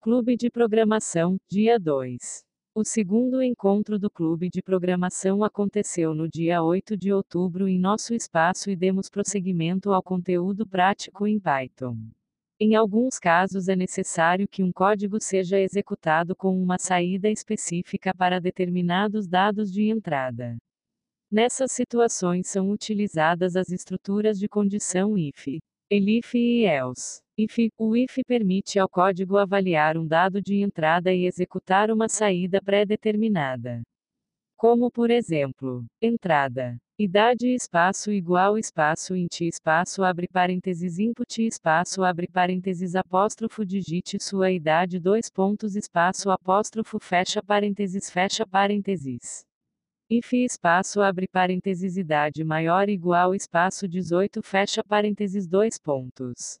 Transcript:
Clube de Programação, dia 2. O segundo encontro do Clube de Programação aconteceu no dia 8 de outubro em nosso espaço e demos prosseguimento ao conteúdo prático em Python. Em alguns casos é necessário que um código seja executado com uma saída específica para determinados dados de entrada. Nessas situações são utilizadas as estruturas de condição if, elif e else. If, o if permite ao código avaliar um dado de entrada e executar uma saída pré-determinada. Como por exemplo, entrada, idade espaço igual espaço int espaço abre parênteses input espaço abre parênteses apóstrofo digite sua idade dois pontos espaço apóstrofo fecha parênteses fecha parênteses. If espaço abre parênteses idade maior igual espaço 18 fecha parênteses dois pontos.